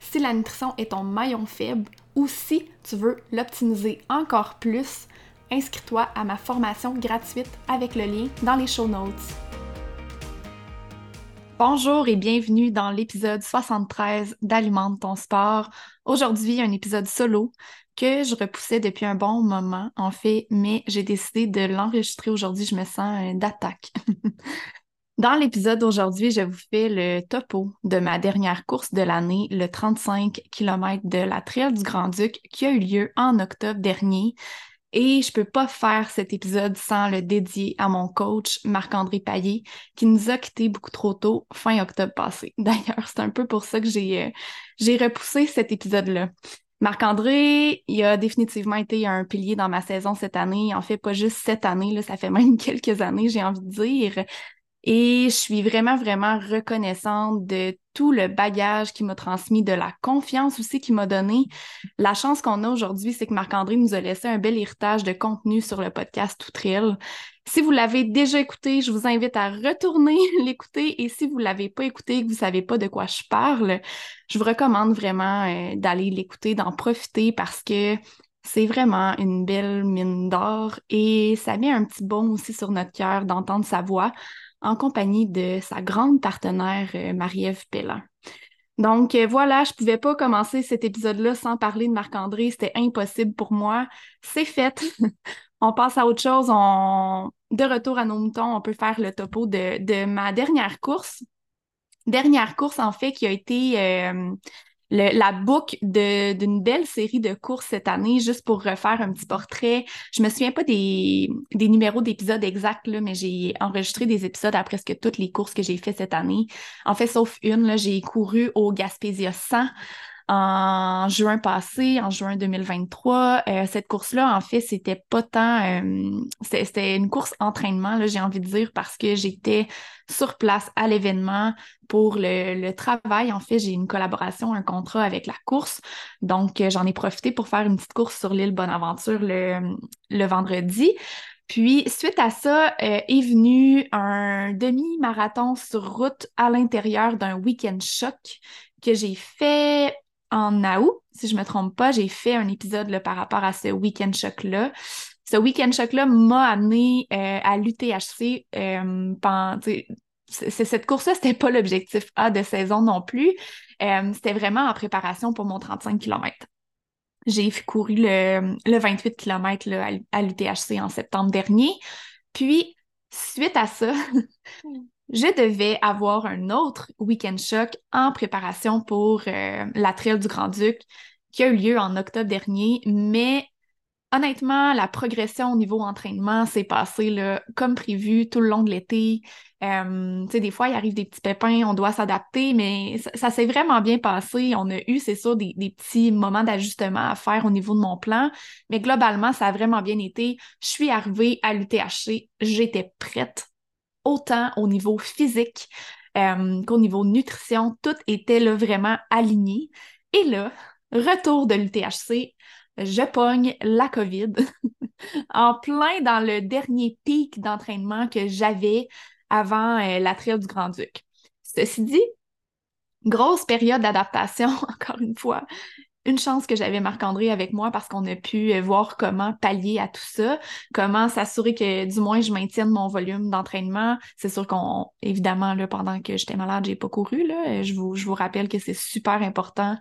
si la nutrition est ton maillon faible ou si tu veux l'optimiser encore plus, inscris-toi à ma formation gratuite avec le lien dans les show notes. Bonjour et bienvenue dans l'épisode 73 d'Alimente ton sport. Aujourd'hui, un épisode solo que je repoussais depuis un bon moment, en fait, mais j'ai décidé de l'enregistrer aujourd'hui. Je me sens d'attaque. Dans l'épisode d'aujourd'hui, je vous fais le topo de ma dernière course de l'année, le 35 km de la Trail du Grand-Duc, qui a eu lieu en octobre dernier. Et je peux pas faire cet épisode sans le dédier à mon coach, Marc-André Paillé, qui nous a quittés beaucoup trop tôt, fin octobre passé. D'ailleurs, c'est un peu pour ça que j'ai euh, j'ai repoussé cet épisode-là. Marc-André, il a définitivement été un pilier dans ma saison cette année. En fait, pas juste cette année, ça fait même quelques années, j'ai envie de dire. Et je suis vraiment, vraiment reconnaissante de tout le bagage qu'il m'a transmis, de la confiance aussi qu'il m'a donné. La chance qu'on a aujourd'hui, c'est que Marc-André nous a laissé un bel héritage de contenu sur le podcast Tout Si vous l'avez déjà écouté, je vous invite à retourner l'écouter. Et si vous ne l'avez pas écouté, que vous ne savez pas de quoi je parle, je vous recommande vraiment euh, d'aller l'écouter, d'en profiter parce que c'est vraiment une belle mine d'or et ça met un petit baume aussi sur notre cœur d'entendre sa voix en compagnie de sa grande partenaire euh, Marie-Ève Pellin. Donc euh, voilà, je pouvais pas commencer cet épisode-là sans parler de Marc-André, c'était impossible pour moi. C'est fait. on passe à autre chose. On... De retour à nos moutons, on peut faire le topo de, de ma dernière course. Dernière course, en fait, qui a été euh, la boucle d'une belle série de courses cette année, juste pour refaire un petit portrait. Je me souviens pas des, des numéros d'épisodes exacts, là, mais j'ai enregistré des épisodes à presque toutes les courses que j'ai fait cette année. En fait, sauf une, j'ai couru au Gaspésia 100 en juin passé, en juin 2023. Euh, cette course-là, en fait, c'était pas tant... Euh, c'était une course entraînement, j'ai envie de dire, parce que j'étais sur place à l'événement pour le, travail. En fait, j'ai une collaboration, un contrat avec la course. Donc, euh, j'en ai profité pour faire une petite course sur l'île Bonaventure le, le vendredi. Puis, suite à ça, est venu un demi-marathon sur route à l'intérieur d'un week-end choc que j'ai fait en août, si je me trompe pas, j'ai fait un épisode là, par rapport à ce week-end choc-là. Ce week-end choc-là m'a amené euh, à l'UTHC euh, pendant. Cette course-là, c'était pas l'objectif A de saison non plus. Euh, c'était vraiment en préparation pour mon 35 km. J'ai couru le, le 28 km là, à, à l'UTHC en septembre dernier. Puis, suite à ça, je devais avoir un autre week-end choc en préparation pour euh, la Trail du Grand-Duc qui a eu lieu en octobre dernier, mais honnêtement, la progression au niveau entraînement s'est passée comme prévu tout le long de l'été. Euh, des fois, il arrive des petits pépins, on doit s'adapter, mais ça, s'est vraiment bien passé. On a eu, c'est sûr, des, des petits moments d'ajustement à faire au niveau de mon plan, mais globalement, ça a vraiment bien été. Je suis arrivée à l'UTHC, j'étais prête autant au niveau physique euh, qu'au niveau nutrition, tout était vraiment aligné. Et là, retour de l'UTHC, je pogne la COVID en plein dans le dernier pic d'entraînement que j'avais avant euh, la du Grand-Duc. Ceci dit, grosse période d'adaptation, encore une fois. Une chance que j'avais Marc-André avec moi parce qu'on a pu euh, voir comment pallier à tout ça, comment s'assurer que du moins je maintienne mon volume d'entraînement. C'est sûr qu'on, évidemment, là, pendant que j'étais malade, j'ai pas couru. Là. Je, vous, je vous rappelle que c'est super important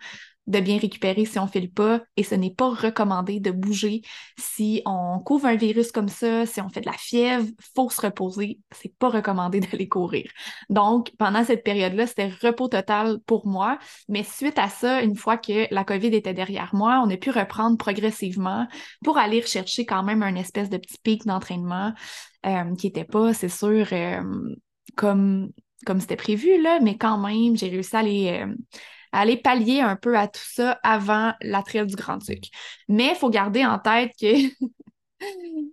de bien récupérer si on fait le pas et ce n'est pas recommandé de bouger. Si on couvre un virus comme ça, si on fait de la fièvre, faut se reposer, c'est pas recommandé d'aller courir. Donc pendant cette période-là, c'était repos total pour moi, mais suite à ça, une fois que la COVID était derrière moi, on a pu reprendre progressivement pour aller rechercher quand même un espèce de petit pic d'entraînement euh, qui était pas, c'est sûr, euh, comme comme c'était prévu là, mais quand même, j'ai réussi à aller euh, aller pallier un peu à tout ça avant la trail du Grand-Duc. Mais il faut garder en tête que je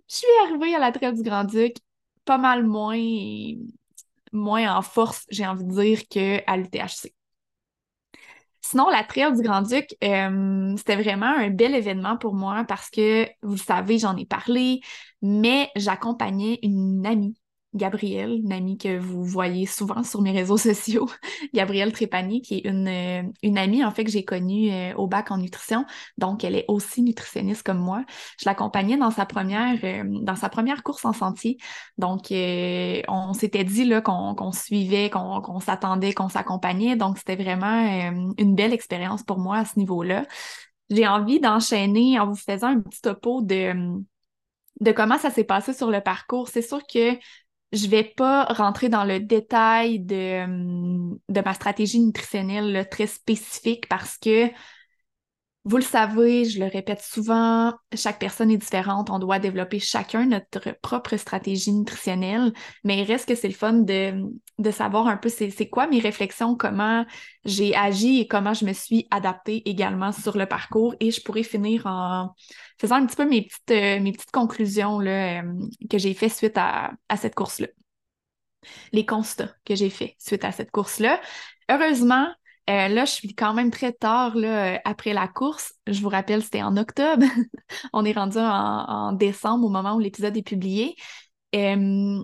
suis arrivée à la trail du Grand-Duc pas mal moins, moins en force, j'ai envie de dire, qu'à l'UTHC. Sinon, la trail du Grand-Duc, euh, c'était vraiment un bel événement pour moi parce que, vous le savez, j'en ai parlé, mais j'accompagnais une amie Gabrielle, une amie que vous voyez souvent sur mes réseaux sociaux, Gabrielle Trépanier, qui est une, euh, une amie en fait que j'ai connue euh, au bac en nutrition. Donc, elle est aussi nutritionniste comme moi. Je l'accompagnais dans sa première euh, dans sa première course en sentier. Donc, on s'était dit là qu'on suivait, qu'on s'attendait, qu'on s'accompagnait. Donc, c'était vraiment une belle expérience pour moi à ce niveau-là. J'ai envie d'enchaîner en vous faisant un petit topo de de comment ça s'est passé sur le parcours. C'est sûr que je vais pas rentrer dans le détail de, hum, de ma stratégie nutritionnelle très spécifique parce que vous le savez, je le répète souvent, chaque personne est différente. On doit développer chacun notre propre stratégie nutritionnelle, mais il reste que c'est le fun de, de savoir un peu c'est quoi mes réflexions, comment j'ai agi et comment je me suis adaptée également sur le parcours. Et je pourrais finir en faisant un petit peu mes petites, euh, mes petites conclusions là, euh, que j'ai fait suite à, à cette course-là. Les constats que j'ai fait suite à cette course-là. Heureusement, euh, là, je suis quand même très tard euh, après la course. Je vous rappelle, c'était en octobre. On est rendu en, décembre au moment où l'épisode est publié. Euh,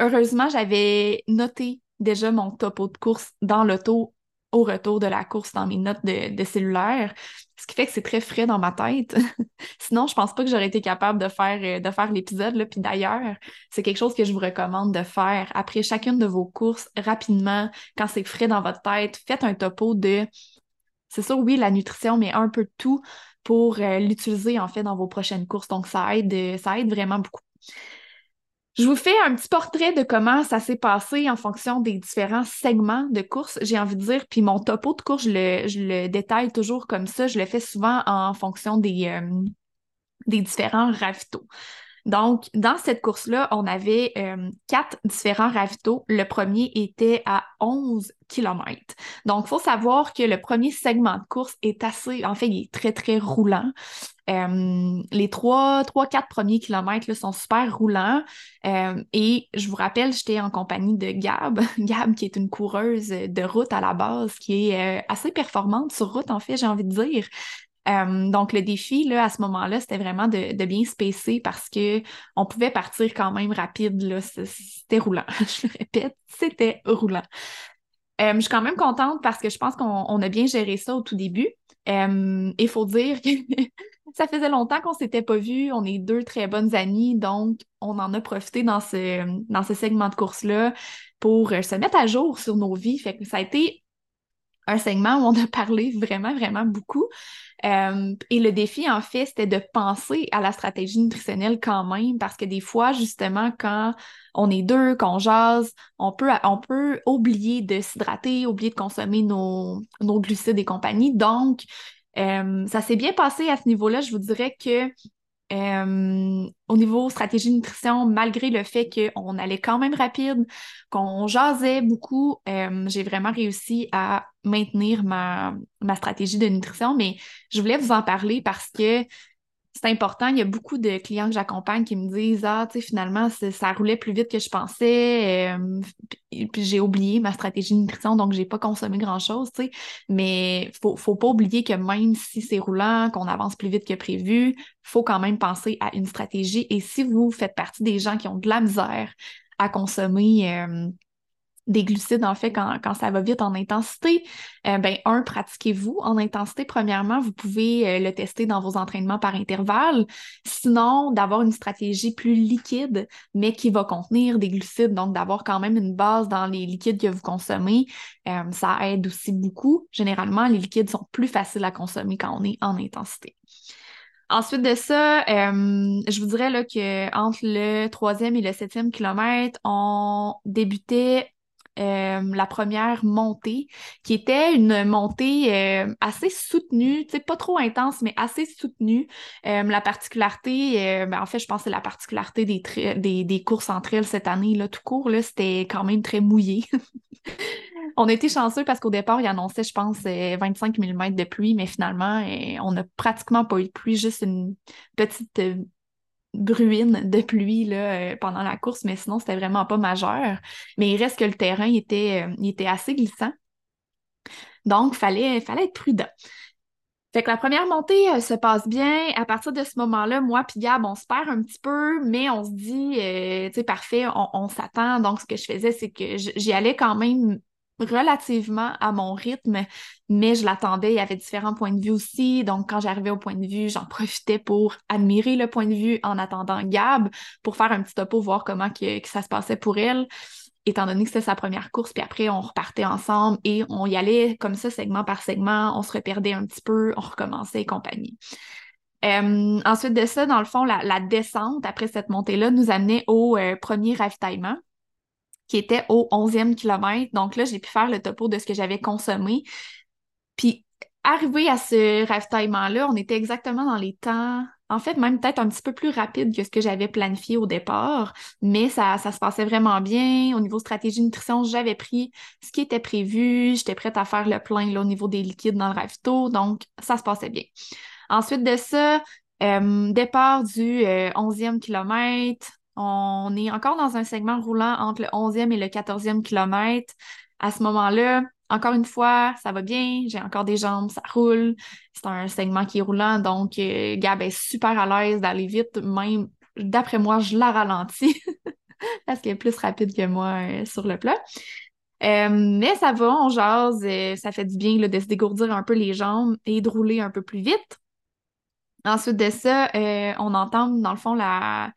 heureusement, j'avais noté déjà mon topo de course dans l'auto au retour de la course dans mes notes de, cellulaire, ce qui fait que c'est très frais dans ma tête. Sinon, je pense pas que j'aurais été capable de faire, euh, de faire l'épisode. Puis d'ailleurs, c'est quelque chose que je vous recommande de faire après chacune de vos courses rapidement, quand c'est frais dans votre tête. Faites un topo de, c'est sûr, oui, la nutrition, mais un peu tout pour euh, l'utiliser en fait dans vos prochaines courses. Donc, ça aide, ça aide vraiment beaucoup. Je vous fais un petit portrait de comment ça s'est passé en fonction des différents segments de course, j'ai envie de dire. Puis mon topo de course, je le, détaille toujours comme ça. Je le fais souvent en fonction des, euh, des différents ravitaux. Donc, dans cette course-là, on avait euh, quatre différents ravitaux. Le premier était à 11 km. Donc, il faut savoir que le premier segment de course est assez, en fait, il est très, très roulant. Euh, les trois, trois, quatre premiers kilomètres sont super roulants. Euh, et je vous rappelle, j'étais en compagnie de Gab. Gab, qui est une coureuse de route à la base, qui est assez performante sur route, en fait, j'ai envie de dire. Euh, donc, le défi, là, à ce moment-là, c'était vraiment de, bien se pacer parce que on pouvait partir quand même rapide. C'était roulant. je le répète, c'était roulant. Euh, je suis quand même contente parce que je pense qu'on a bien géré ça au tout début. Euh, il faut dire que ça faisait longtemps qu'on s'était pas vus. On est deux très bonnes amies, donc on en a profité dans ce, dans ce segment de course-là pour se mettre à jour sur nos vies. Fait que ça a été un segment où on a parlé vraiment, vraiment beaucoup. Euh, et le défi, en fait, c'était de penser à la stratégie nutritionnelle quand même, parce que des fois, justement, quand on est deux, qu'on jase, on peut, on peut oublier de s'hydrater, oublier de consommer nos, nos glucides et compagnie. Donc, euh, ça s'est bien passé à ce niveau-là. Je vous dirais que euh, au niveau stratégie nutrition, malgré le fait qu'on allait quand même rapide, qu'on jasait beaucoup, euh, j'ai vraiment réussi à maintenir ma, ma stratégie de nutrition, mais je voulais vous en parler parce que c'est important. Il y a beaucoup de clients que j'accompagne qui me disent Ah, tu sais, finalement, ça roulait plus vite que je pensais. Euh, puis j'ai oublié ma stratégie de nutrition, donc j'ai pas consommé grand-chose, tu sais. Mais faut, faut pas oublier que même si c'est roulant, qu'on avance plus vite que prévu, faut quand même penser à une stratégie. Et si vous faites partie des gens qui ont de la misère à consommer euh, des glucides, en fait, quand, ça va vite en intensité, euh, ben, un, pratiquez-vous en intensité. Premièrement, vous pouvez euh, le tester dans vos entraînements par intervalle. Sinon, d'avoir une stratégie plus liquide, mais qui va contenir des glucides, donc d'avoir quand même une base dans les liquides que vous consommez, euh, ça aide aussi beaucoup. Généralement, les liquides sont plus faciles à consommer quand on est en intensité. Ensuite de ça, je vous dirais là, le troisième et le septième kilomètre, on débutait euh, la première montée, qui était une montée euh, assez soutenue, pas trop intense, mais assez soutenue. Euh, la particularité, ben, en fait, je pense que c'est la particularité des, des, des, courses entre elles cette année, là, tout court, c'était quand même très mouillé. on a été chanceux parce qu'au départ, il annonçait, je pense, 25 mm de pluie, mais finalement, on n'a pratiquement pas eu de pluie, juste une petite bruine de pluie là, euh, pendant la course, mais sinon, c'était vraiment pas majeur. Mais il reste que le terrain était, euh, assez glissant. Donc, il fallait, fallait être prudent. Fait que la première montée euh, se passe bien. À partir de ce moment-là, moi puis Gab, on se perd un petit peu, mais on se dit, tu sais, parfait, on, on s'attend. Donc, ce que je faisais, c'est que j'y allais quand même relativement à mon rythme, mais je l'attendais. Il y avait différents points de vue aussi. Donc, quand j'arrivais au point de vue, j'en profitais pour admirer le point de vue en attendant Gab, pour faire un petit topo, voir comment ça se passait pour elle, étant donné que c'était sa première course. Puis après, on repartait ensemble et on y allait comme ça, segment par segment. On se reperdait un petit peu, on recommençait et compagnie. Euh, ensuite de ça, dans le fond, la, descente après cette montée-là nous amenait au euh, premier ravitaillement qui était au 11e kilomètre. Donc là, j'ai pu faire le topo de ce que j'avais consommé. Puis, arrivé à ce ravitaillement-là, on était exactement dans les temps, en fait, même peut-être un petit peu plus rapide que ce que j'avais planifié au départ, mais ça, ça se passait vraiment bien. Au niveau stratégie nutrition, j'avais pris ce qui était prévu, j'étais prête à faire le plein là, au niveau des liquides dans le ravito, donc ça se passait bien. Ensuite de ça, euh, départ du 11e euh, kilomètre, on est encore dans un segment roulant entre le 11e et le 14e kilomètre. À ce moment-là, encore une fois, ça va bien, j'ai encore des jambes, ça roule. C'est un segment qui est roulant, donc euh, Gab est super à l'aise d'aller vite, même d'après moi, je la ralentis parce qu'elle est plus rapide que moi euh, sur le plat. Euh, mais ça va, on jase, ça fait du bien de se dégourdir un peu les jambes et de rouler un peu plus vite. Ensuite de ça, on entend dans le fond la,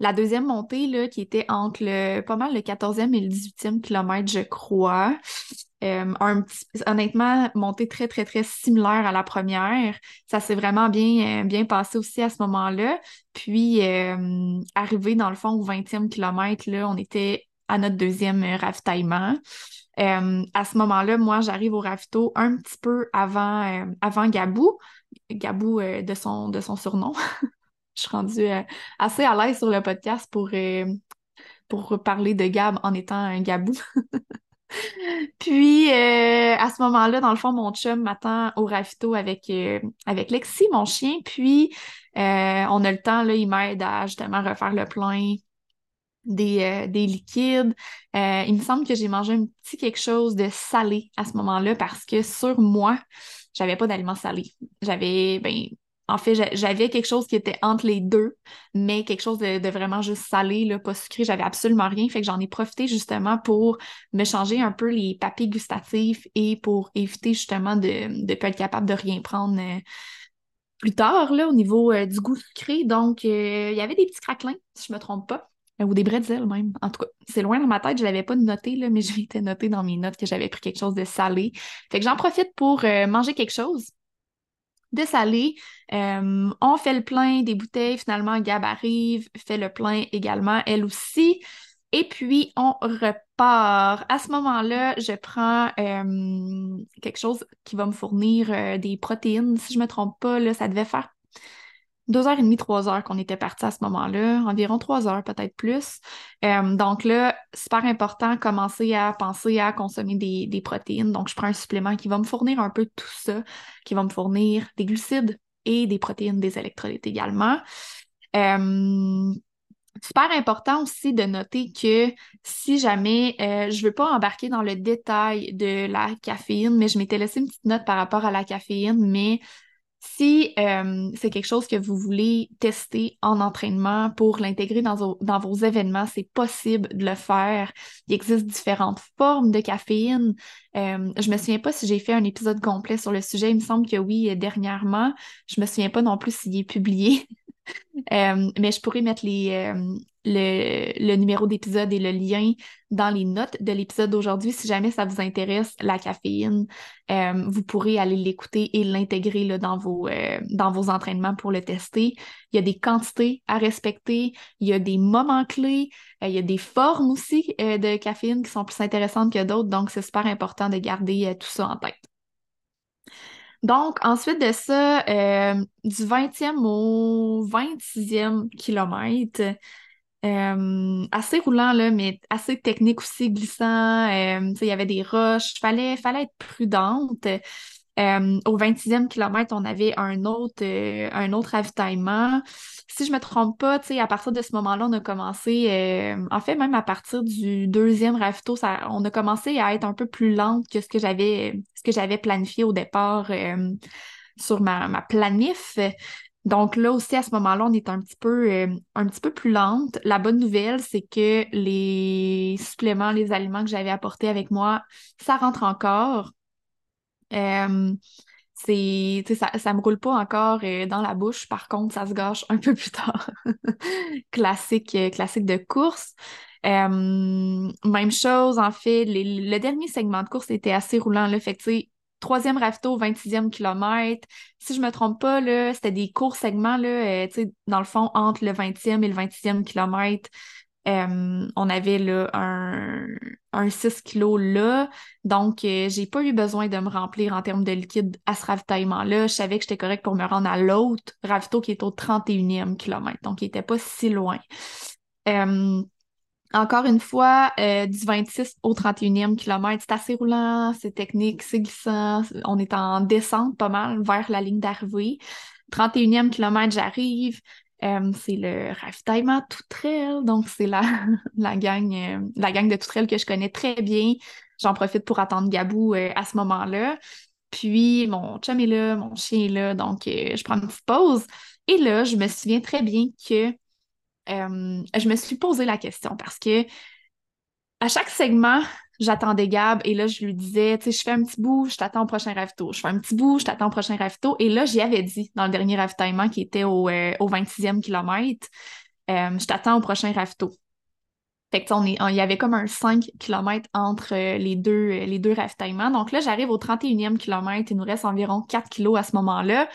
la deuxième montée, qui était entre le, pas mal le 14e et le 18e kilomètre, je crois. Euh, honnêtement, montée très, très, très similaire à la première. Ça s'est vraiment bien, euh, passé aussi à ce moment-là. Puis, euh, arrivé dans le fond au 20e kilomètre, on était à notre deuxième ravitaillement. à ce moment-là, moi, j'arrive au ravito un petit peu avant, Gabou. Gabou de son surnom. je suis rendue euh, assez à l'aise sur le podcast pour, euh, pour parler de Gab en étant un Gabou. Puis, euh, à ce moment-là, dans le fond, mon chum m'attend au ravito avec, avec Lexi, mon chien. Puis, on a le temps, là, il m'aide à justement refaire le plein des, des liquides. il me semble que j'ai mangé un petit quelque chose de salé à ce moment-là parce que sur moi, j'avais pas d'aliments salés. J'avais, ben, en fait, j'avais quelque chose qui était entre les deux, mais quelque chose de, vraiment juste salé, là, pas sucré. J'avais absolument rien. Fait que j'en ai profité justement pour me changer un peu les papilles gustatifs et pour éviter justement de ne pas être capable de rien prendre euh, plus tard là, au niveau euh, du goût sucré. Donc, euh, il y avait des petits craquelins, si je me trompe pas. Ou des bretzels même. En tout cas, c'est loin dans ma tête, je l'avais pas noté, là, mais je m'étais noté dans mes notes que j'avais pris quelque chose de salé. Fait que j'en profite pour manger quelque chose de salé. Euh, on fait le plein des bouteilles. Finalement, Gab arrive, fait le plein également, elle aussi. Et puis, on repart. À ce moment-là, je prends euh, quelque chose qui va me fournir euh, des protéines. Si je ne me trompe pas, là, ça devait faire deux heures et demie, trois heures qu'on était parti à ce moment-là, environ trois heures, peut-être plus. Euh, donc là, super important, commencer à penser à consommer des, protéines. Donc, je prends un supplément qui va me fournir un peu tout ça, qui va me fournir des glucides, et des protéines, des électrolytes également. Euh, super important aussi de noter que si jamais euh, je ne veux pas embarquer dans le détail de la caféine, mais je m'étais laissé une petite note par rapport à la caféine, mais si euh, c'est quelque chose que vous voulez tester en entraînement pour l'intégrer dans, vos événements, c'est possible de le faire. Il existe différentes formes de caféine. Euh, je me souviens pas si j'ai fait un épisode complet sur le sujet. Il me semble que oui, dernièrement. Je me souviens pas non plus s'il est publié. Euh, mais je pourrais mettre les, euh, le, numéro d'épisode et le lien dans les notes de l'épisode d'aujourd'hui. Si jamais ça vous intéresse, la caféine, euh, vous pourrez aller l'écouter et l'intégrer dans, vos, dans vos entraînements pour le tester. Il y a des quantités à respecter, il y a des moments clés, il y a des formes aussi de caféine qui sont plus intéressantes que d'autres. Donc, c'est super important de garder tout ça en tête. Donc, ensuite de ça, euh, du 20e au 26e kilomètre, euh, assez roulant, là, mais assez technique aussi, glissant. Euh, il y avait des roches. Il fallait, fallait être prudente. Euh, au 26e kilomètre, on avait un autre, un autre ravitaillement. Si je me trompe pas, à partir de ce moment-là, on a commencé, en fait, même à partir du deuxième ravito, ça, on a commencé à être un peu plus lente que ce que j'avais, ce que j'avais planifié au départ sur ma, ma planif. Donc là aussi, à ce moment-là, on est un petit peu, un petit peu plus lente. La bonne nouvelle, c'est que les suppléments, les aliments que j'avais apportés avec moi, ça rentre encore. Euh, ça, ça me roule pas encore euh, dans la bouche, par contre, ça se gâche un peu plus tard. classique, euh, classique de course. même chose, en fait, le dernier segment de course était assez roulant. Troisième ravito, 26e kilomètre. Si je me trompe pas, c'était des courts segments, là, dans le fond, entre le 20e et le 26e kilomètre. Euh, on avait là un, un 6 kg là. Donc, euh, j'ai pas eu besoin de me remplir en termes de liquide à ce ravitaillement-là. Je savais que j'étais correct pour me rendre à l'autre ravito qui est au 31e kilomètre. Donc, il était pas si loin. Euh, encore une fois, du 26 au 31e kilomètre, c'est assez roulant, c'est technique, c'est glissant. On est en descente pas mal vers la ligne d'arrivée. 31e kilomètre, j'arrive. Euh, c'est le ravitaillement Toutrelle, donc c'est la, la, gang, euh, la gang de Toutrelle que je connais très bien. J'en profite pour attendre Gabou euh, à ce moment-là. Puis mon chum est là, mon chien est là, donc je prends une petite pause. Et là, je me souviens très bien que je me suis posé la question parce que à chaque segment, j'attendais Gab et là, je lui disais, tu sais, je fais un petit bout, je t'attends au prochain ravito. Je fais un petit bout, je t'attends au prochain ravito. Et là, j'y avais dit dans le dernier ravitaillement qui était au, euh, au 26e kilomètre, euh, je t'attends au prochain ravito. Fait que, on est, il y avait comme un 5 km entre euh, les, deux, les deux ravitaillements. Donc là, j'arrive au 31e kilomètre, il nous reste environ 4 kilos à ce moment-là.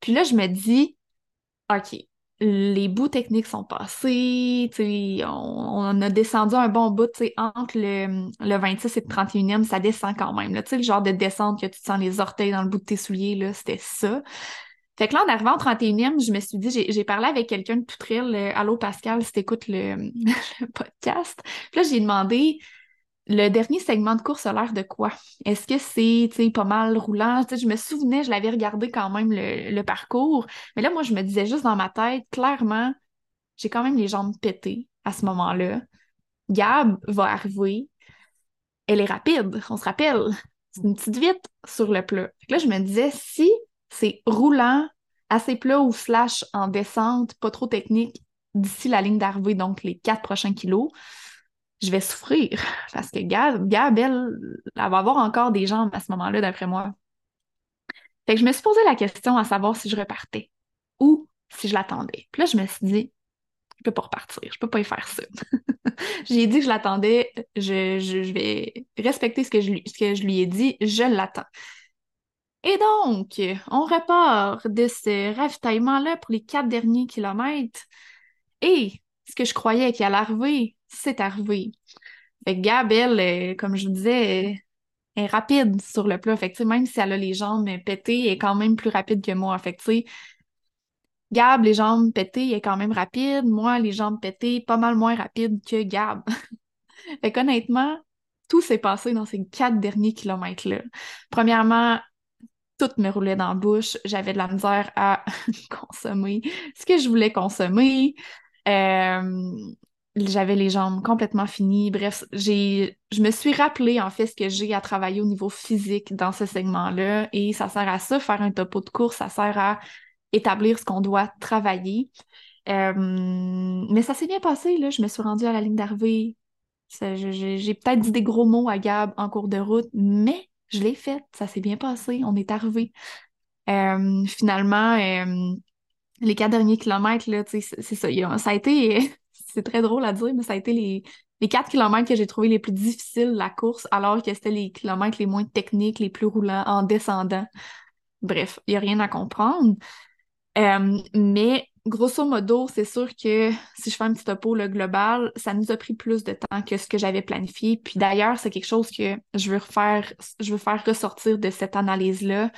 Puis là, je me dis, OK, les bouts techniques sont passés, on, on, a descendu un bon bout, entre le, le 26 et le 31e, ça descend quand même. Là, le genre de descente que tu te sens les orteils dans le bout de tes souliers, c'était ça. Fait que là, en arrivant au 31e, je me suis dit, j'ai parlé avec quelqu'un de Poutril, Allô Pascal, si t'écoutes le, le podcast. Puis là, j'ai demandé, le dernier segment de course a l'air de quoi? Est-ce que c'est pas mal roulant? je me souvenais, je l'avais regardé quand même le, parcours, mais là, moi, je me disais juste dans ma tête, clairement, j'ai quand même les jambes pétées à ce moment-là. Gab va arriver. Elle est rapide, on se rappelle. C'est une petite vite sur le plat. Là, je me disais, si c'est roulant, assez plat ou slash en descente, pas trop technique, d'ici la ligne d'arrivée, donc les quatre prochains kilos, je vais souffrir parce que Gab, elle, va avoir encore des jambes à ce moment-là, d'après moi. Fait que je me suis posé la question à savoir si je repartais ou si je l'attendais. Puis là, je me suis dit, je peux pas repartir, je peux pas y faire ça. J'ai dit que je l'attendais, je, vais respecter ce que, je, lui ai dit, je l'attends. Et donc, on repart de ce ravitaillement-là pour les quatre derniers kilomètres. Et ce que je croyais qu'il allait arriver, c'est arrivé. Fait que Gab, elle, euh, comme je vous disais, est rapide sur le plat. Fait que, même si elle a les jambes pétées, elle est quand même plus rapide que moi. Fait que, Gab, les jambes pétées, elle est quand même rapide. Moi, les jambes pétées, pas mal moins rapide que Gab. fait qu'honnêtement, tout s'est passé dans ces quatre derniers kilomètres-là. Premièrement, tout me roulait dans la bouche. J'avais de la misère à consommer ce que je voulais consommer. Euh, j'avais les jambes complètement finies. Bref, je me suis rappelé en fait ce que j'ai à travailler au niveau physique dans ce segment-là et ça sert à ça, faire un topo de course, ça sert à établir ce qu'on doit travailler. Euh, mais ça s'est bien passé, là. Je me suis rendue à la ligne d'arrivée. J'ai peut-être dit des gros mots à Gab en cours de route, mais je l'ai fait. Ça s'est bien passé. On est arrivé. Euh, finalement, euh, les quatre derniers kilomètres, c'est ça. Ça a été, c'est très drôle à dire, mais ça a été les, les quatre kilomètres que j'ai trouvé les plus difficiles la course, alors que c'était les kilomètres les moins techniques, les plus roulants en descendant. Bref, il n'y a rien à comprendre. Euh, mais grosso modo, c'est sûr que si je fais un petit topo le global, ça nous a pris plus de temps que ce que j'avais planifié. Puis d'ailleurs, c'est quelque chose que je veux refaire, je veux faire ressortir de cette analyse-là.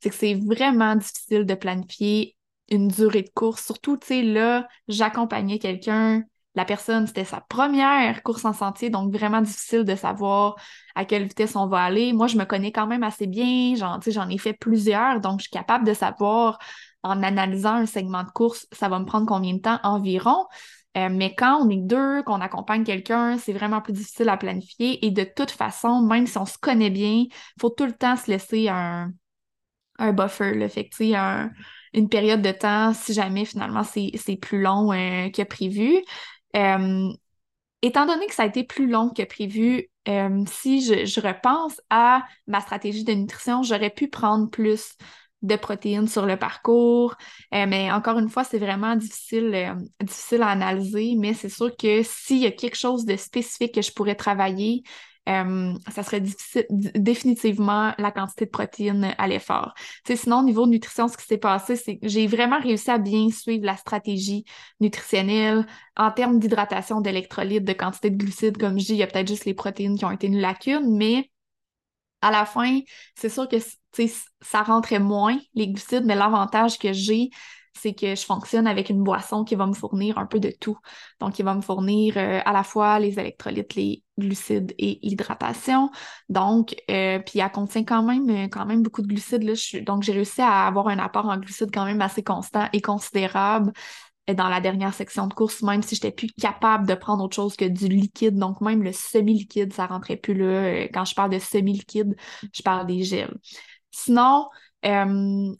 C'est que c'est vraiment difficile de planifier une durée de course. Surtout, tu sais, là, j'accompagnais quelqu'un, la personne, c'était sa première course en sentier, donc vraiment difficile de savoir à quelle vitesse on va aller. Moi, je me connais quand même assez bien, j'en ai fait plusieurs, donc je suis capable de savoir en analysant un segment de course, ça va me prendre combien de temps environ. Euh, mais quand on est deux, qu'on accompagne quelqu'un, c'est vraiment plus difficile à planifier. Et de toute façon, même si on se connaît bien, il faut tout le temps se laisser un, un buffer, là. Fait une période de temps si jamais finalement c'est plus long euh, que prévu. Euh, étant donné que ça a été plus long que prévu, si je, je, repense à ma stratégie de nutrition, j'aurais pu prendre plus de protéines sur le parcours. Euh, mais encore une fois, c'est vraiment difficile, euh, difficile à analyser, mais c'est sûr que s'il y a quelque chose de spécifique que je pourrais travailler, euh, ça serait définitivement la quantité de protéines à l'effort. Sinon, au niveau nutrition, ce qui s'est passé, c'est que j'ai vraiment réussi à bien suivre la stratégie nutritionnelle en termes d'hydratation, d'électrolytes, de quantité de glucides. Comme je dis, il y a peut-être juste les protéines qui ont été une lacune, mais à la fin, c'est sûr que ça rentrait moins, les glucides, mais l'avantage que j'ai, c'est que je fonctionne avec une boisson qui va me fournir un peu de tout. Donc, il va me fournir euh, à la fois les électrolytes, les glucides et l'hydratation. Donc, euh, puis elle contient quand même, euh, quand même beaucoup de glucides. Là. donc, j'ai réussi à avoir un apport en glucides quand même assez constant et considérable dans la dernière section de course, même si j'étais plus capable de prendre autre chose que du liquide. Donc, même le semi-liquide, ça rentrait plus là. Quand je parle de semi-liquide, je parle des gels. Sinon,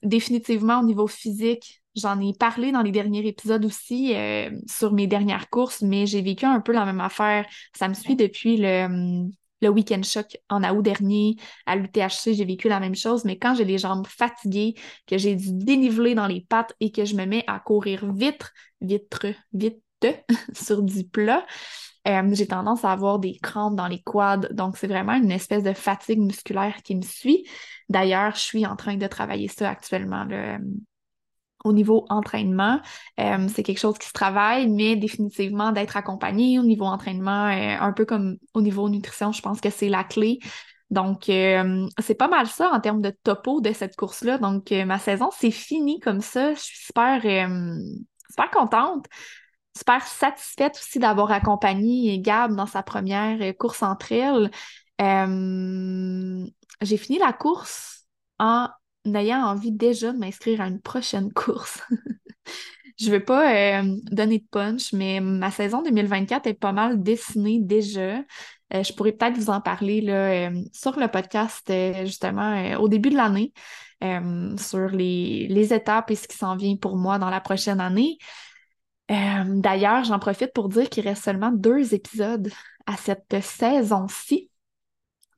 définitivement, au niveau physique, j'en ai parlé dans les derniers épisodes aussi euh, sur mes dernières courses, mais j'ai vécu un peu la même affaire. Ça me suit depuis le, le week-end choc en août dernier à l'UTHC, j'ai vécu la même chose, mais quand j'ai les jambes fatiguées, que j'ai du dénivelé dans les pattes et que je me mets à courir vite, vite, vite sur du plat, euh, j'ai tendance à avoir des crampes dans les quads. Donc, c'est vraiment une espèce de fatigue musculaire qui me suit. D'ailleurs, je suis en train de travailler ça actuellement. Là au niveau entraînement. Euh, c'est quelque chose qui se travaille, mais définitivement d'être accompagné au niveau entraînement, euh, un peu comme au niveau nutrition, je pense que c'est la clé. Donc, euh, c'est pas mal ça en termes de topo de cette course-là. Donc, ma saison, c'est fini comme ça. Je suis super, super contente, super satisfaite aussi d'avoir accompagné Gab dans sa première course entre elles. J'ai fini la course en n'ayant envie déjà de m'inscrire à une prochaine course. je veux pas euh, donner de punch, mais ma saison 2024 est pas mal dessinée déjà. Euh, je pourrais peut-être vous en parler là, euh, sur le podcast justement au début de l'année, sur les, les, étapes et ce qui s'en vient pour moi dans la prochaine année. D'ailleurs, j'en profite pour dire qu'il reste seulement deux épisodes à cette saison-ci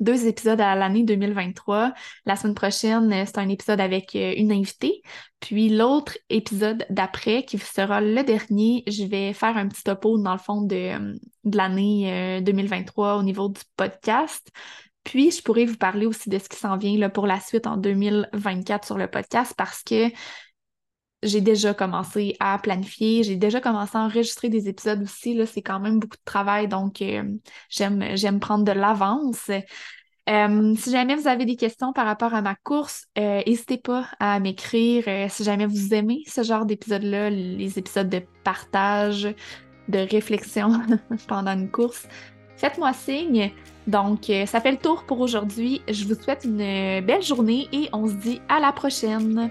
deux épisodes à l'année 2023. La semaine prochaine, euh, c'est un épisode avec euh, une invitée. Puis l'autre épisode d'après, qui sera le dernier, je vais faire un petit topo dans le fond de, euh, l'année 2023 au niveau du podcast. Puis, je pourrais vous parler aussi de ce qui s'en vient pour la suite en 2024 sur le podcast parce que j'ai déjà commencé à planifier, j'ai déjà commencé à enregistrer des épisodes aussi. Là, c'est quand même beaucoup de travail, donc euh, j'aime, j'aime prendre de l'avance. Euh, si jamais vous avez des questions par rapport à ma course, euh, n'hésitez pas à m'écrire. si jamais vous aimez ce genre d'épisodes-là, les épisodes de partage, de réflexion pendant une course, faites-moi signe. Donc, ça fait le tour pour aujourd'hui. Je vous souhaite une belle journée et on se dit à la prochaine.